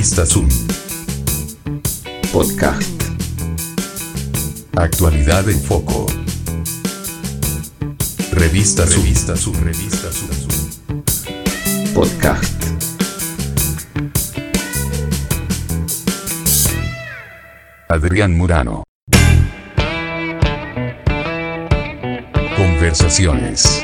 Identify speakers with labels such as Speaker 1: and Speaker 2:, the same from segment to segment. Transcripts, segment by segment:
Speaker 1: Revista Zoom. Podcast. Actualidad en foco. Revista Zoom. Revista Zoom. Revista. Podcast. Adrián Murano. Conversaciones.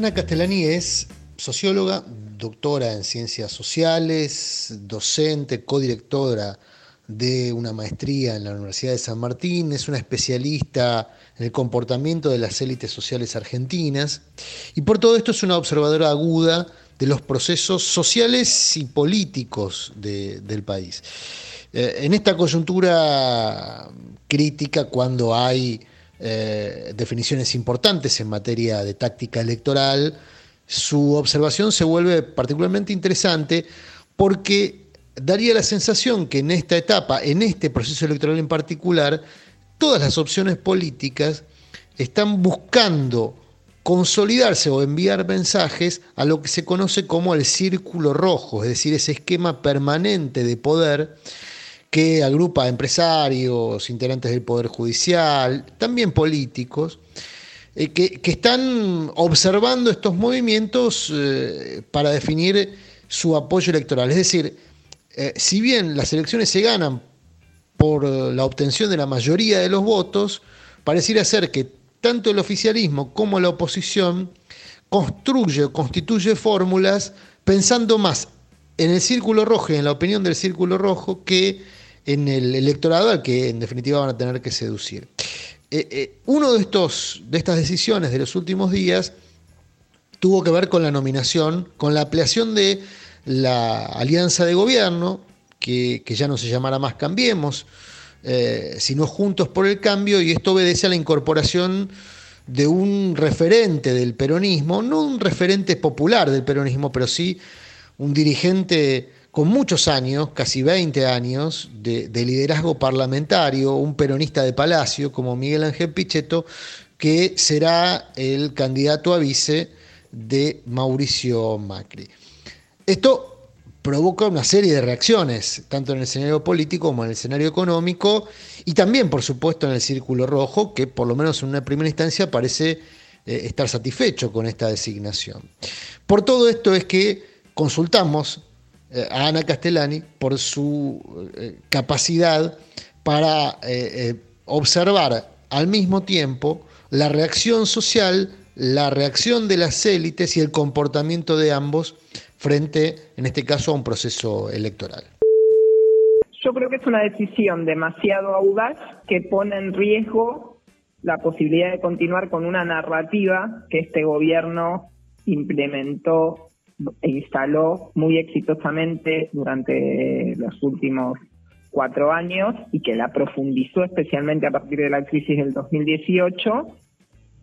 Speaker 2: Ana Castellani es socióloga, doctora en ciencias sociales, docente, codirectora de una maestría en la Universidad de San Martín, es una especialista en el comportamiento de las élites sociales argentinas y por todo esto es una observadora aguda de los procesos sociales y políticos del país. Eh, en esta coyuntura crítica, cuando hay eh, definiciones importantes en materia de táctica electoral, su observación se vuelve particularmente interesante porque daría la sensación que en esta etapa, en este proceso electoral en particular, todas las opciones políticas están buscando consolidarse o enviar mensajes a lo que se conoce como el círculo rojo, es decir, ese esquema permanente de poder que agrupa empresarios, integrantes del Poder Judicial, también políticos, eh, que, están observando estos movimientos eh, para definir su apoyo electoral. Es decir, eh, si bien las elecciones se ganan por la obtención de la mayoría de los votos, pareciera ser que tanto el oficialismo como la oposición construye o constituye fórmulas pensando más en el círculo rojo y en la opinión del círculo rojo que en el electorado al que en definitiva van a tener que seducir. Eh, eh, uno de, estos, de estas decisiones de los últimos días tuvo que ver con la nominación, con la ampliación de la alianza de gobierno, que, ya no se llamará más Cambiemos, eh, sino Juntos por el Cambio, y esto obedece a la incorporación de un referente del peronismo, no un referente popular del peronismo, pero sí un dirigente con muchos años, casi 20 años, de, liderazgo parlamentario, un peronista de palacio como Miguel Ángel Pichetto, que será el candidato a vice de Mauricio Macri. Esto provoca una serie de reacciones, tanto en el escenario político como en el escenario económico, y también, por supuesto, en el Círculo Rojo, que por lo menos en una primera instancia parece eh, estar satisfecho con esta designación. Por todo esto es que consultamos a Ana Castellani por su eh, capacidad para eh, observar al mismo tiempo la reacción social, la reacción de las élites y el comportamiento de ambos frente, en este caso, a un proceso electoral.
Speaker 3: Yo creo que es una decisión demasiado audaz que pone en riesgo la posibilidad de continuar con una narrativa que este gobierno implementó instaló muy exitosamente durante los últimos cuatro años y que la profundizó especialmente a partir de la crisis del 2018,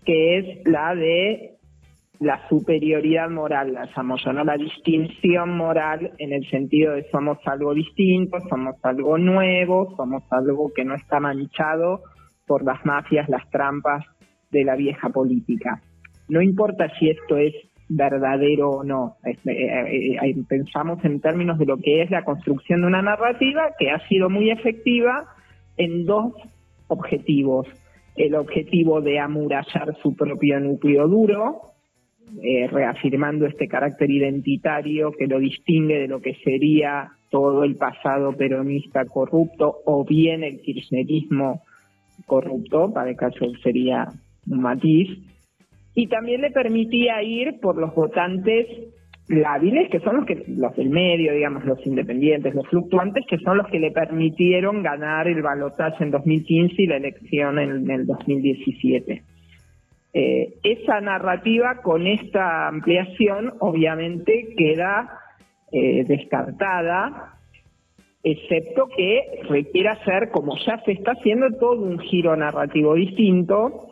Speaker 3: que es la de la superioridad moral, la llamo ¿no? la distinción moral en el sentido de somos algo distinto, somos algo nuevo, somos algo que no está manchado por las mafias, las trampas de la vieja política. No importa si esto es verdadero o no. Eh, eh, eh, pensamos en términos de lo que es la construcción de una narrativa que ha sido muy efectiva en dos objetivos. El objetivo de amurallar su propio núcleo duro, reafirmando este carácter identitario que lo distingue de lo que sería todo el pasado peronista corrupto o bien el kirchnerismo corrupto, para el caso sería un matiz, y también le permitía ir por los votantes lábiles, que son los que los del medio, digamos, los independientes, los fluctuantes, que son los que le permitieron ganar el balotaje en 2015 y la elección en, el 2017. Eh, esa narrativa con esta ampliación obviamente queda eh, descartada, excepto que requiera hacer, como ya se está haciendo, todo un giro narrativo distinto,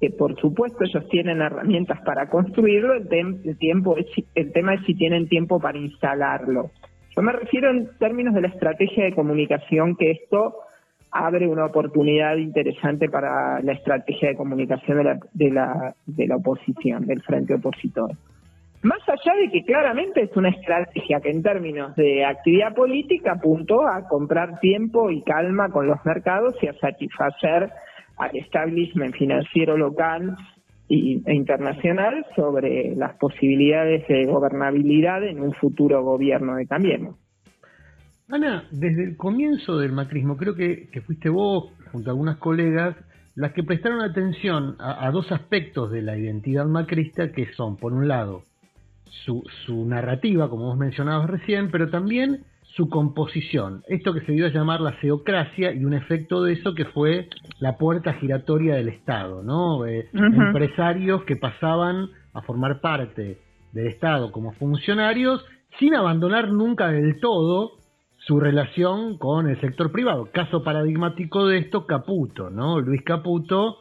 Speaker 3: que por supuesto ellos tienen herramientas para construirlo, el, tiempo el tema es si tienen tiempo para instalarlo. Yo me refiero en términos de la estrategia de comunicación que esto abre una oportunidad interesante para la estrategia de comunicación de la, de la, de la oposición, del frente opositor. Más allá de que claramente es una estrategia que en términos de actividad política apuntó a comprar tiempo y calma con los mercados y a satisfacer al establishment financiero local e internacional sobre las posibilidades de gobernabilidad en un futuro gobierno de Cambiemos.
Speaker 4: Ana, desde el comienzo del macrismo, creo que, fuiste vos, junto a algunas colegas, las que prestaron atención a, dos aspectos de la identidad macrista, que son, por un lado, su, su narrativa, como vos mencionabas recién, pero también su composición. Esto que se dio a llamar la seocracia y un efecto de eso que fue la puerta giratoria del Estado, ¿no? Eh, empresarios que pasaban a formar parte del Estado como funcionarios sin abandonar nunca del todo su relación con el sector privado. Caso paradigmático de esto, Caputo, ¿no? Luis Caputo,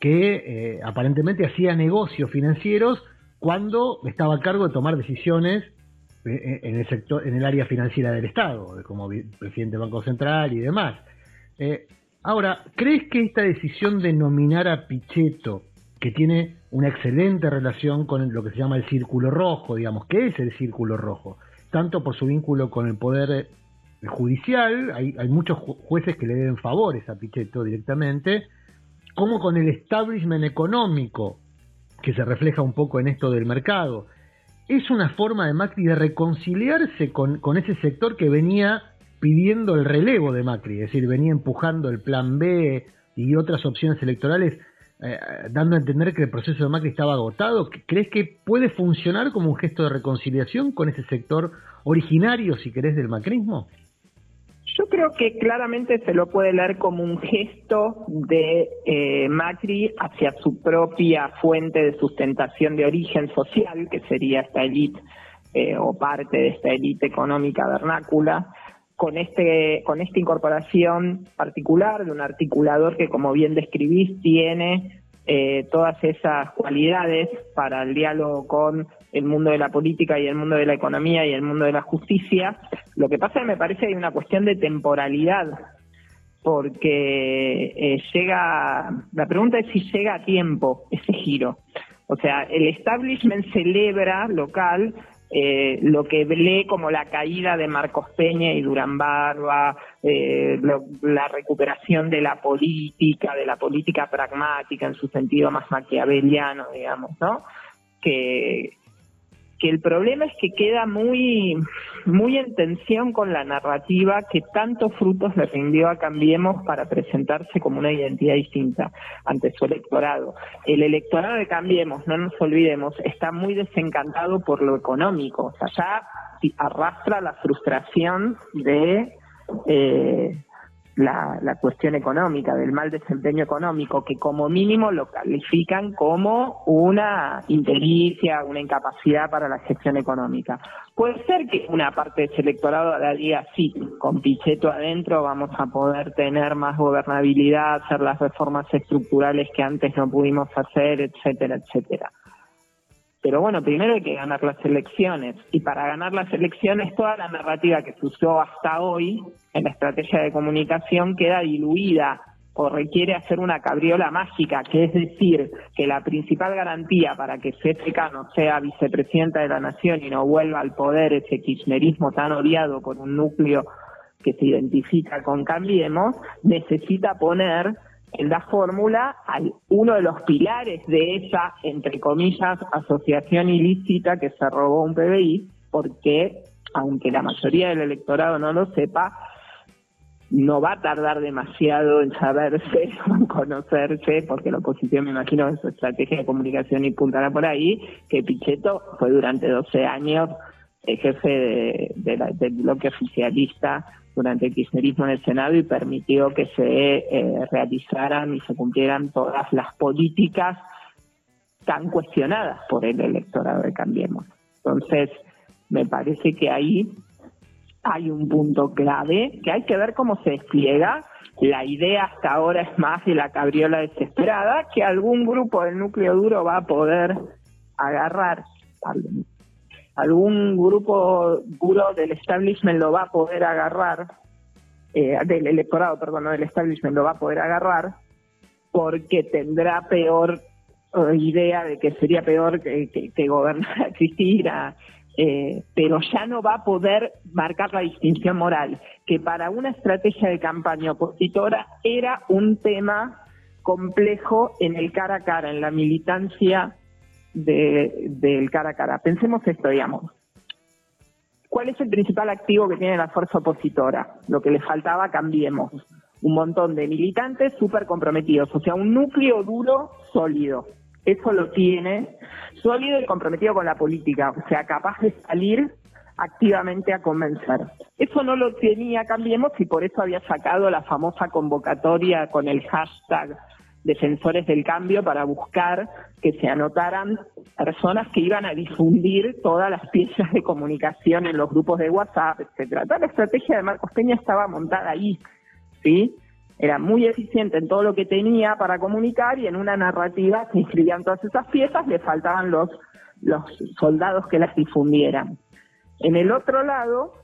Speaker 4: que eh, aparentemente hacía negocios financieros cuando estaba a cargo de tomar decisiones en el sector, en el área financiera del Estado, como presidente del Banco Central y demás. Eh, ahora, ¿crees que esta decisión de nominar a Pichetto, que tiene una excelente relación con lo que se llama el círculo rojo, digamos, ¿qué es el círculo rojo? Tanto por su vínculo con el poder judicial, hay, hay muchos jueces que le deben favores a Pichetto directamente, como con el establishment económico, que se refleja un poco en esto del mercado es una forma de Macri de reconciliarse con, ese sector que venía pidiendo el relevo de Macri, es decir, venía empujando el plan B y otras opciones electorales, eh, dando a entender que el proceso de Macri estaba agotado. ¿Crees que puede funcionar como un gesto de reconciliación con ese sector originario, si querés, del macrismo?
Speaker 3: Yo creo que claramente se lo puede leer como un gesto de eh, Macri hacia su propia fuente de sustentación de origen social, que sería esta élite eh, o parte de esta élite económica vernácula, con este con esta incorporación particular de un articulador que, como bien describís, tiene eh, todas esas cualidades para el diálogo con el mundo de la política y el mundo de la economía y el mundo de la justicia. Lo que pasa es que me parece que hay una cuestión de temporalidad, porque eh, llega, la pregunta es si llega a tiempo ese giro. O sea, el establishment celebra local eh, lo que lee como la caída de Marcos Peña y Durán Barba, eh, la recuperación de la política, de la política pragmática en su sentido más maquiaveliano, digamos, ¿no? Que, que el problema es que queda muy, muy en tensión con la narrativa que tantos frutos le rindió a Cambiemos para presentarse como una identidad distinta ante su electorado. El electorado de Cambiemos, no nos olvidemos, está muy desencantado por lo económico, o sea, ya arrastra la frustración de eh, la, la, cuestión económica, del mal desempeño económico, que como mínimo lo califican como una inteligencia, una incapacidad para la gestión económica. Puede ser que una parte de ese electorado la diga, sí, con Pichetto adentro vamos a poder tener más gobernabilidad, hacer las reformas estructurales que antes no pudimos hacer, etcétera, etcétera. Pero bueno, primero hay que ganar las elecciones. Y para ganar las elecciones, toda la narrativa que se usó hasta hoy en la estrategia de comunicación queda diluida o requiere hacer una cabriola mágica, que es decir, que la principal garantía para que CFK no sea vicepresidenta de la nación y no vuelva al poder ese kirchnerismo tan odiado por un núcleo que se identifica con Cambiemos, necesita poner en la fórmula hay uno de los pilares de esa, entre comillas, asociación ilícita que se robó un PBI, porque, aunque la mayoría del electorado no lo sepa, no va a tardar demasiado en saberse en conocerse, porque la oposición, me imagino, en su estrategia de comunicación y puntará por ahí, que Pichetto fue durante 12 años jefe del bloque oficialista durante el kirchnerismo en el Senado y permitió que se eh, realizaran y se cumplieran todas las políticas tan cuestionadas por el electorado de Cambiemos. Entonces, me parece que ahí hay un punto clave que hay que ver cómo se despliega. La idea hasta ahora es más de la cabriola desesperada que algún grupo del núcleo duro va a poder agarrar algún grupo duro del establishment lo va a poder agarrar eh, del electorado, perdón, no del establishment, lo va a poder agarrar porque tendrá peor eh, idea de que sería peor que, que, gobernar a Cristina, eh, pero ya no va a poder marcar la distinción moral, que para una estrategia de campaña opositora era un tema complejo en el cara a cara, en la militancia del cara a cara. Pensemos esto, digamos. ¿Cuál es el principal activo que tiene la fuerza opositora? Lo que le faltaba, cambiemos. Un montón de militantes súper comprometidos, o sea, un núcleo duro, sólido. Eso lo tiene, sólido y comprometido con la política, o sea, capaz de salir activamente a convencer. Eso no lo tenía Cambiemos y por eso había sacado la famosa convocatoria con el hashtag defensores del cambio para buscar que se anotaran personas que iban a difundir todas las piezas de comunicación en los grupos de WhatsApp, etcétera. Toda la estrategia de Marcos Peña estaba montada ahí, ¿sí? Era muy eficiente en todo lo que tenía para comunicar y en una narrativa se inscribían todas esas piezas, le faltaban los, los soldados que las difundieran. En el otro lado,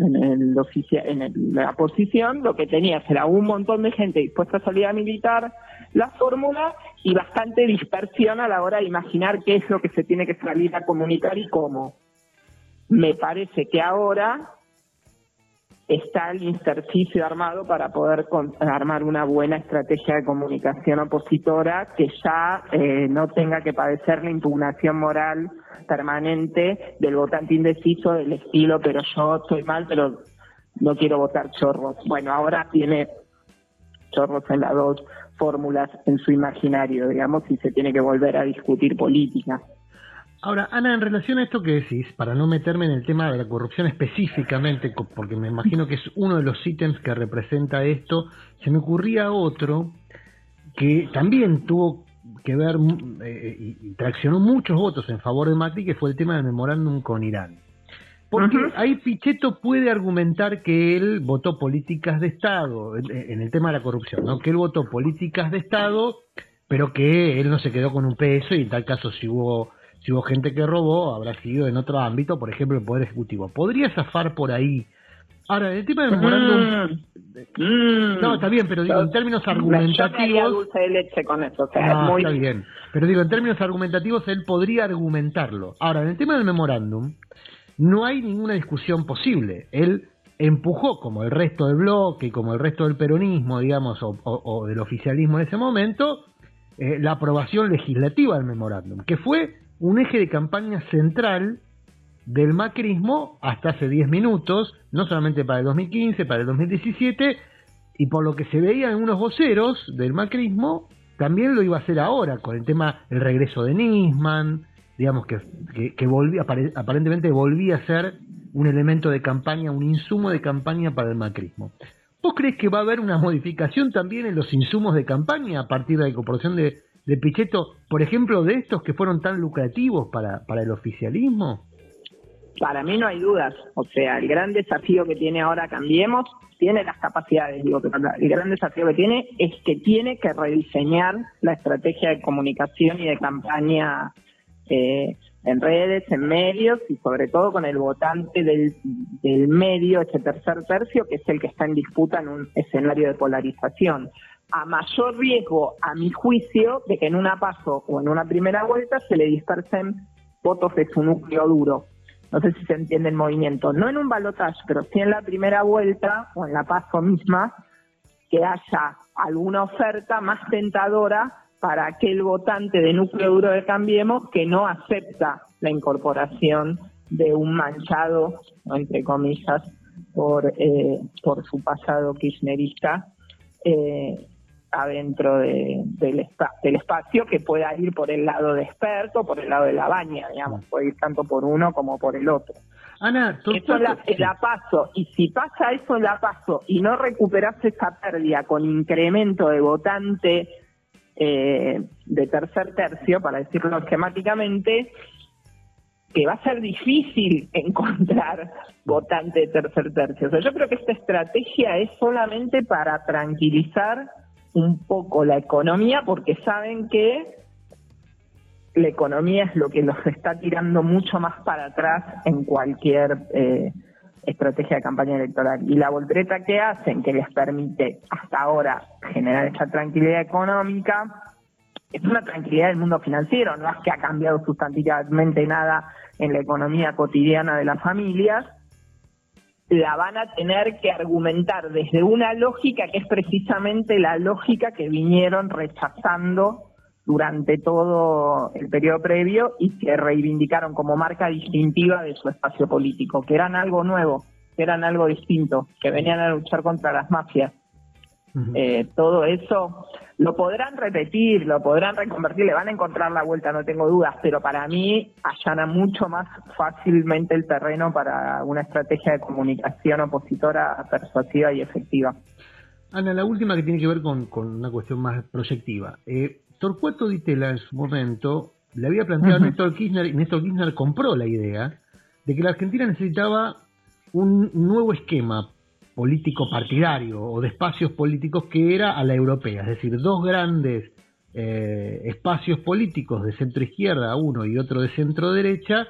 Speaker 3: en, el en la posición, lo que tenías era un montón de gente dispuesta a salir a militar la fórmula y bastante dispersión a la hora de imaginar qué es lo que se tiene que salir a comunicar y cómo. Me parece que ahora está el ejercicio armado para poder armar una buena estrategia de comunicación opositora que ya eh, no tenga que padecer la impugnación moral permanente del votante indeciso del estilo, pero yo estoy mal, pero no quiero votar chorros. Bueno, ahora tiene chorros en las dos fórmulas en su imaginario, digamos, y se tiene que volver a discutir política.
Speaker 4: Ahora, Ana, en relación a esto que decís, para no meterme en el tema de la corrupción específicamente, porque me imagino que es uno de los ítems que representa esto, se me ocurría otro que también tuvo que ver eh, y, traccionó muchos votos en favor de Macri, que fue el tema del memorándum con Irán. Porque ahí Pichetto puede argumentar que él votó políticas de Estado, en, el tema de la corrupción, ¿no? que él votó políticas de Estado, pero que él no se quedó con un peso y en tal caso si hubo si hubo gente que robó, habrá sido en otro ámbito, por ejemplo, el Poder Ejecutivo. Podría zafar por ahí. Ahora, el tema del memorándum... Mm. no, está bien, pero digo, en términos argumentativos...
Speaker 3: dulce de leche con eso,
Speaker 4: Está bien, pero digo, en términos argumentativos él podría argumentarlo. Ahora, en el tema del memorándum, no hay ninguna discusión posible. Él empujó, como el resto del bloque y como el resto del peronismo, digamos, o, del oficialismo en ese momento, eh, la aprobación legislativa del memorándum, que fue un eje de campaña central del macrismo hasta hace 10 minutos, no solamente para el 2015, para el 2017, y por lo que se veía en unos voceros del macrismo, también lo iba a hacer ahora, con el tema del regreso de Nisman, digamos que, que, volvía, aparentemente volvía a ser un elemento de campaña, un insumo de campaña para el macrismo. ¿Vos crees que va a haber una modificación también en los insumos de campaña a partir de la incorporación de, de Pichetto, por ejemplo, de estos que fueron tan lucrativos para, para el oficialismo?
Speaker 3: Para mí no hay dudas. O sea, el gran desafío que tiene ahora Cambiemos tiene las capacidades, digo, pero el gran desafío que tiene es que tiene que rediseñar la estrategia de comunicación y de campaña eh, en redes, en medios y sobre todo con el votante del, del medio, ese tercer tercio, que es el que está en disputa en un escenario de polarización a mayor riesgo, a mi juicio, de que en una paso o en una primera vuelta se le dispersen votos de su núcleo duro. No sé si se entiende el movimiento. No en un balotaje, pero sí en la primera vuelta o en la paso misma, que haya alguna oferta más tentadora para aquel votante de núcleo duro de Cambiemos que no acepta la incorporación de un manchado, entre comillas, por, eh, por su pasado kirchnerista eh, adentro de, del, del, espacio que pueda ir por el lado de experto, por el lado de la baña, digamos, puede ir tanto por uno como por el otro.
Speaker 4: Ana,
Speaker 3: eso la, la, paso, y si pasa eso la paso y no recuperas esa pérdida con incremento de votante eh, de tercer tercio, para decirlo esquemáticamente, que va a ser difícil encontrar votante de tercer tercio. O sea, yo creo que esta estrategia es solamente para tranquilizar un poco la economía porque saben que la economía es lo que los está tirando mucho más para atrás en cualquier eh, estrategia de campaña electoral. Y la voltereta que hacen, que les permite hasta ahora generar esa tranquilidad económica, es una tranquilidad del mundo financiero, no es que ha cambiado sustantivamente nada en la economía cotidiana de las familias, la van a tener que argumentar desde una lógica que es precisamente la lógica que vinieron rechazando durante todo el periodo previo y que reivindicaron como marca distintiva de su espacio político, que eran algo nuevo, que eran algo distinto, que venían a luchar contra las mafias. Eh, todo eso lo podrán repetir, lo podrán reconvertir, le van a encontrar la vuelta, no tengo dudas, pero para mí allana mucho más fácilmente el terreno para una estrategia de comunicación opositora persuasiva y efectiva.
Speaker 4: Ana, la última que tiene que ver con, una cuestión más proyectiva. Eh, Torcuato Di Tella en su momento le había planteado a Néstor Kirchner, y Néstor Kirchner compró la idea de que la Argentina necesitaba un nuevo esquema político partidario o de espacios políticos que era a la europea, es decir, dos grandes eh, espacios políticos de centro izquierda, uno y otro de centro derecha,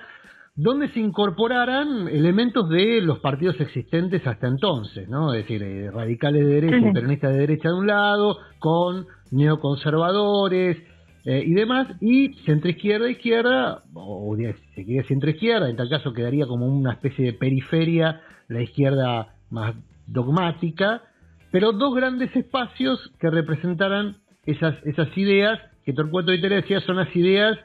Speaker 4: donde se incorporaran elementos de los partidos existentes hasta entonces, ¿no? Es decir, eh, radicales de derecha y peronistas de derecha de un lado, con neoconservadores eh, y demás, y centro-izquierda, izquierda, o, si se quiere centro-izquierda, en tal caso quedaría como una especie de periferia, la izquierda más dogmática, pero dos grandes espacios que representaran esas, esas ideas, que Torcuato de decía son las ideas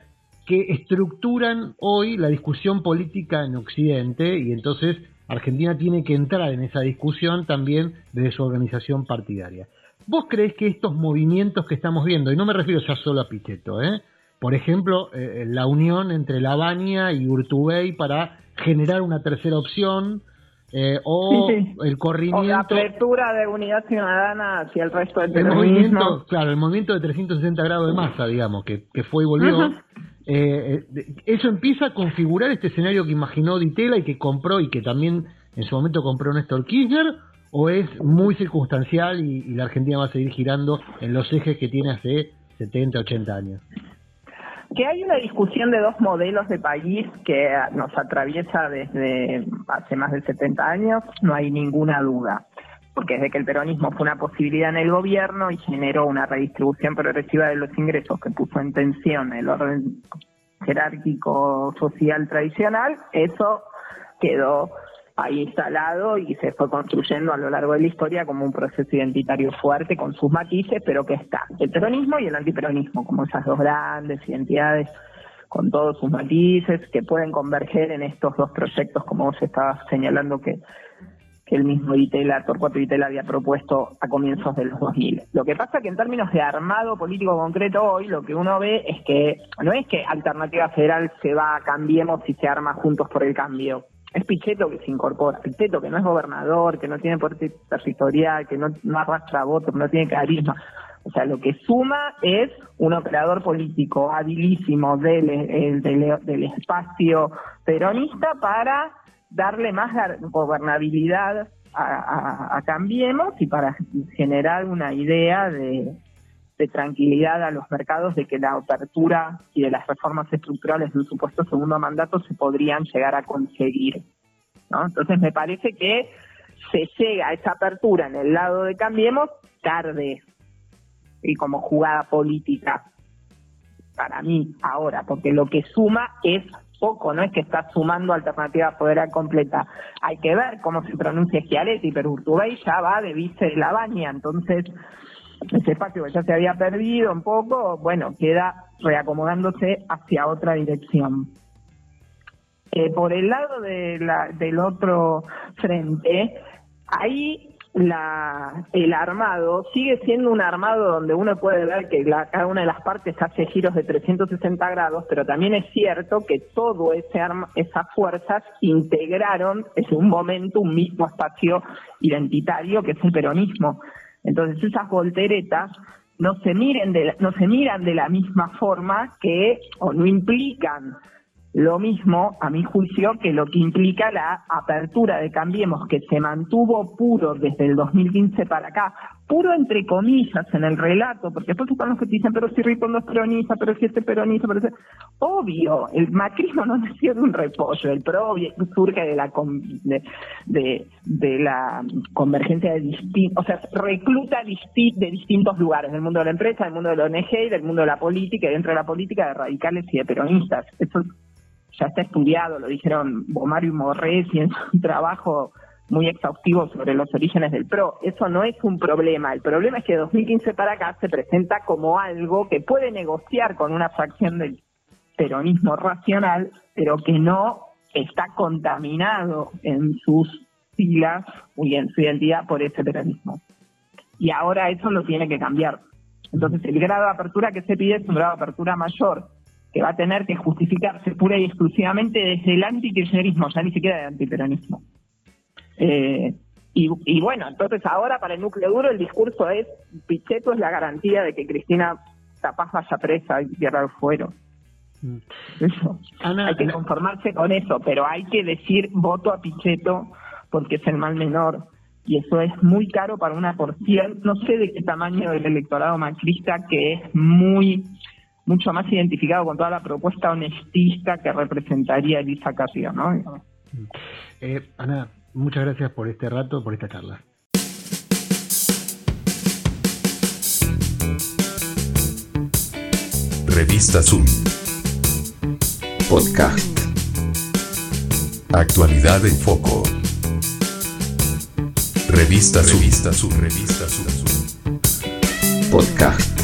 Speaker 4: que estructuran hoy la discusión política en Occidente y entonces Argentina tiene que entrar en esa discusión también desde su organización partidaria. ¿Vos crees que estos movimientos que estamos viendo, y no me refiero ya solo a Pichetto, ¿eh? por ejemplo, eh, la unión entre Lavagna y Urtubey para generar una tercera opción, o el corrimiento... O
Speaker 3: la apertura de unidad ciudadana hacia el resto del
Speaker 4: el movimiento, Claro, el movimiento de 360 grados de masa, digamos, que, que fue y volvió. eso empieza a configurar este escenario que imaginó Ditela y que compró y que también en su momento compró Néstor Kirchner, o es muy circunstancial y, la Argentina va a seguir girando en los ejes que tiene hace 70, 80 años?
Speaker 3: Que hay una discusión de dos modelos de país que nos atraviesa desde hace más de 70 años, no hay ninguna duda. Porque desde que el peronismo fue una posibilidad en el gobierno y generó una redistribución progresiva de los ingresos que puso en tensión el orden jerárquico social tradicional, eso quedó ahí instalado y se fue construyendo a lo largo de la historia como un proceso identitario fuerte con sus matices, pero que está el peronismo y el antiperonismo, como esas dos grandes identidades con todos sus matices que pueden converger en estos dos proyectos, como vos estabas señalando que, que el mismo Itela, Torcuato Itela había propuesto a comienzos de los 2000. Lo que pasa que en términos de armado político concreto hoy, lo que uno ve es que no es que Alternativa Federal se va a Cambiemos y se arma juntos por el cambio es Pichetto que se incorpora, Pichetto que no es gobernador, que no tiene poder territorial, que no, arrastra votos, no tiene carisma. O sea, lo que suma es un operador político habilísimo del, del, espacio peronista para darle más gobernabilidad a, Cambiemos y para generar una idea de, de tranquilidad a los mercados de que la apertura y de las reformas estructurales de un supuesto segundo mandato se podrían llegar a conseguir. ¿no? Entonces me parece que se llega a esa apertura en el lado de Cambiemos tarde y como jugada política para mí ahora, porque lo que suma es poco, no es que está sumando alternativa federal completa. Hay que ver cómo se pronuncia Schiaretti, pero Urtubey ya va de vice de la baña, entonces ese espacio que ya se había perdido un poco, bueno, queda reacomodándose hacia otra dirección. Eh, por el lado de la, del otro frente, ahí la, el armado sigue siendo un armado donde uno puede ver que la, cada una de las partes hace giros de 360 grados, pero también es cierto que todo ese arma, esas fuerzas integraron en un momento un mismo espacio identitario que es el peronismo. Entonces esas volteretas no se miren de no se miran de la misma forma que o no implican lo mismo, a mi juicio, que lo que implica la apertura de Cambiemos, que se mantuvo puro desde el 2015 para acá, puro entre comillas en el relato, porque después están los que dicen, pero si Ripoll es peronista, pero si este peronista, pero si... Obvio, el macrismo no nació de un repollo, el PRO surge de la de, de, la convergencia de distintos, o sea, recluta de distintos lugares, del mundo de la empresa, del mundo de la ONG y del mundo de la política, y dentro de la política de radicales y de peronistas. Eso ya está estudiado, lo dijeron Bomario y Morresi en su trabajo muy exhaustivo sobre los orígenes del PRO. Eso no es un problema. El problema es que de 2015 para acá se presenta como algo que puede negociar con una fracción del peronismo racional, pero que no está contaminado en sus siglas y en su identidad por ese peronismo. Y ahora eso lo tiene que cambiar. Entonces el grado de apertura que se pide es un grado de apertura mayor, que va a tener que justificarse pura y exclusivamente desde el antikirchnerismo, ya ni siquiera del antiperonismo. Eh, y, bueno, entonces ahora para el núcleo duro el discurso es, Pichetto es la garantía de que Cristina capaz vaya presa y pierda el fuero. Mm. Eso. hay que conformarse con eso, pero hay que decir voto a Pichetto porque es el mal menor. Y eso es muy caro para una porción, no sé de qué tamaño del electorado macrista, que es muy mucho más identificado con toda la propuesta honestista que representaría Elisa Carrillo, ¿no?
Speaker 4: Eh, Ana, Muchas gracias por este rato, por esta charla.
Speaker 1: Revista Zoom. Podcast. Actualidad en foco. Revista Zoom. Revista Zoom. Revista Zoom. Podcast.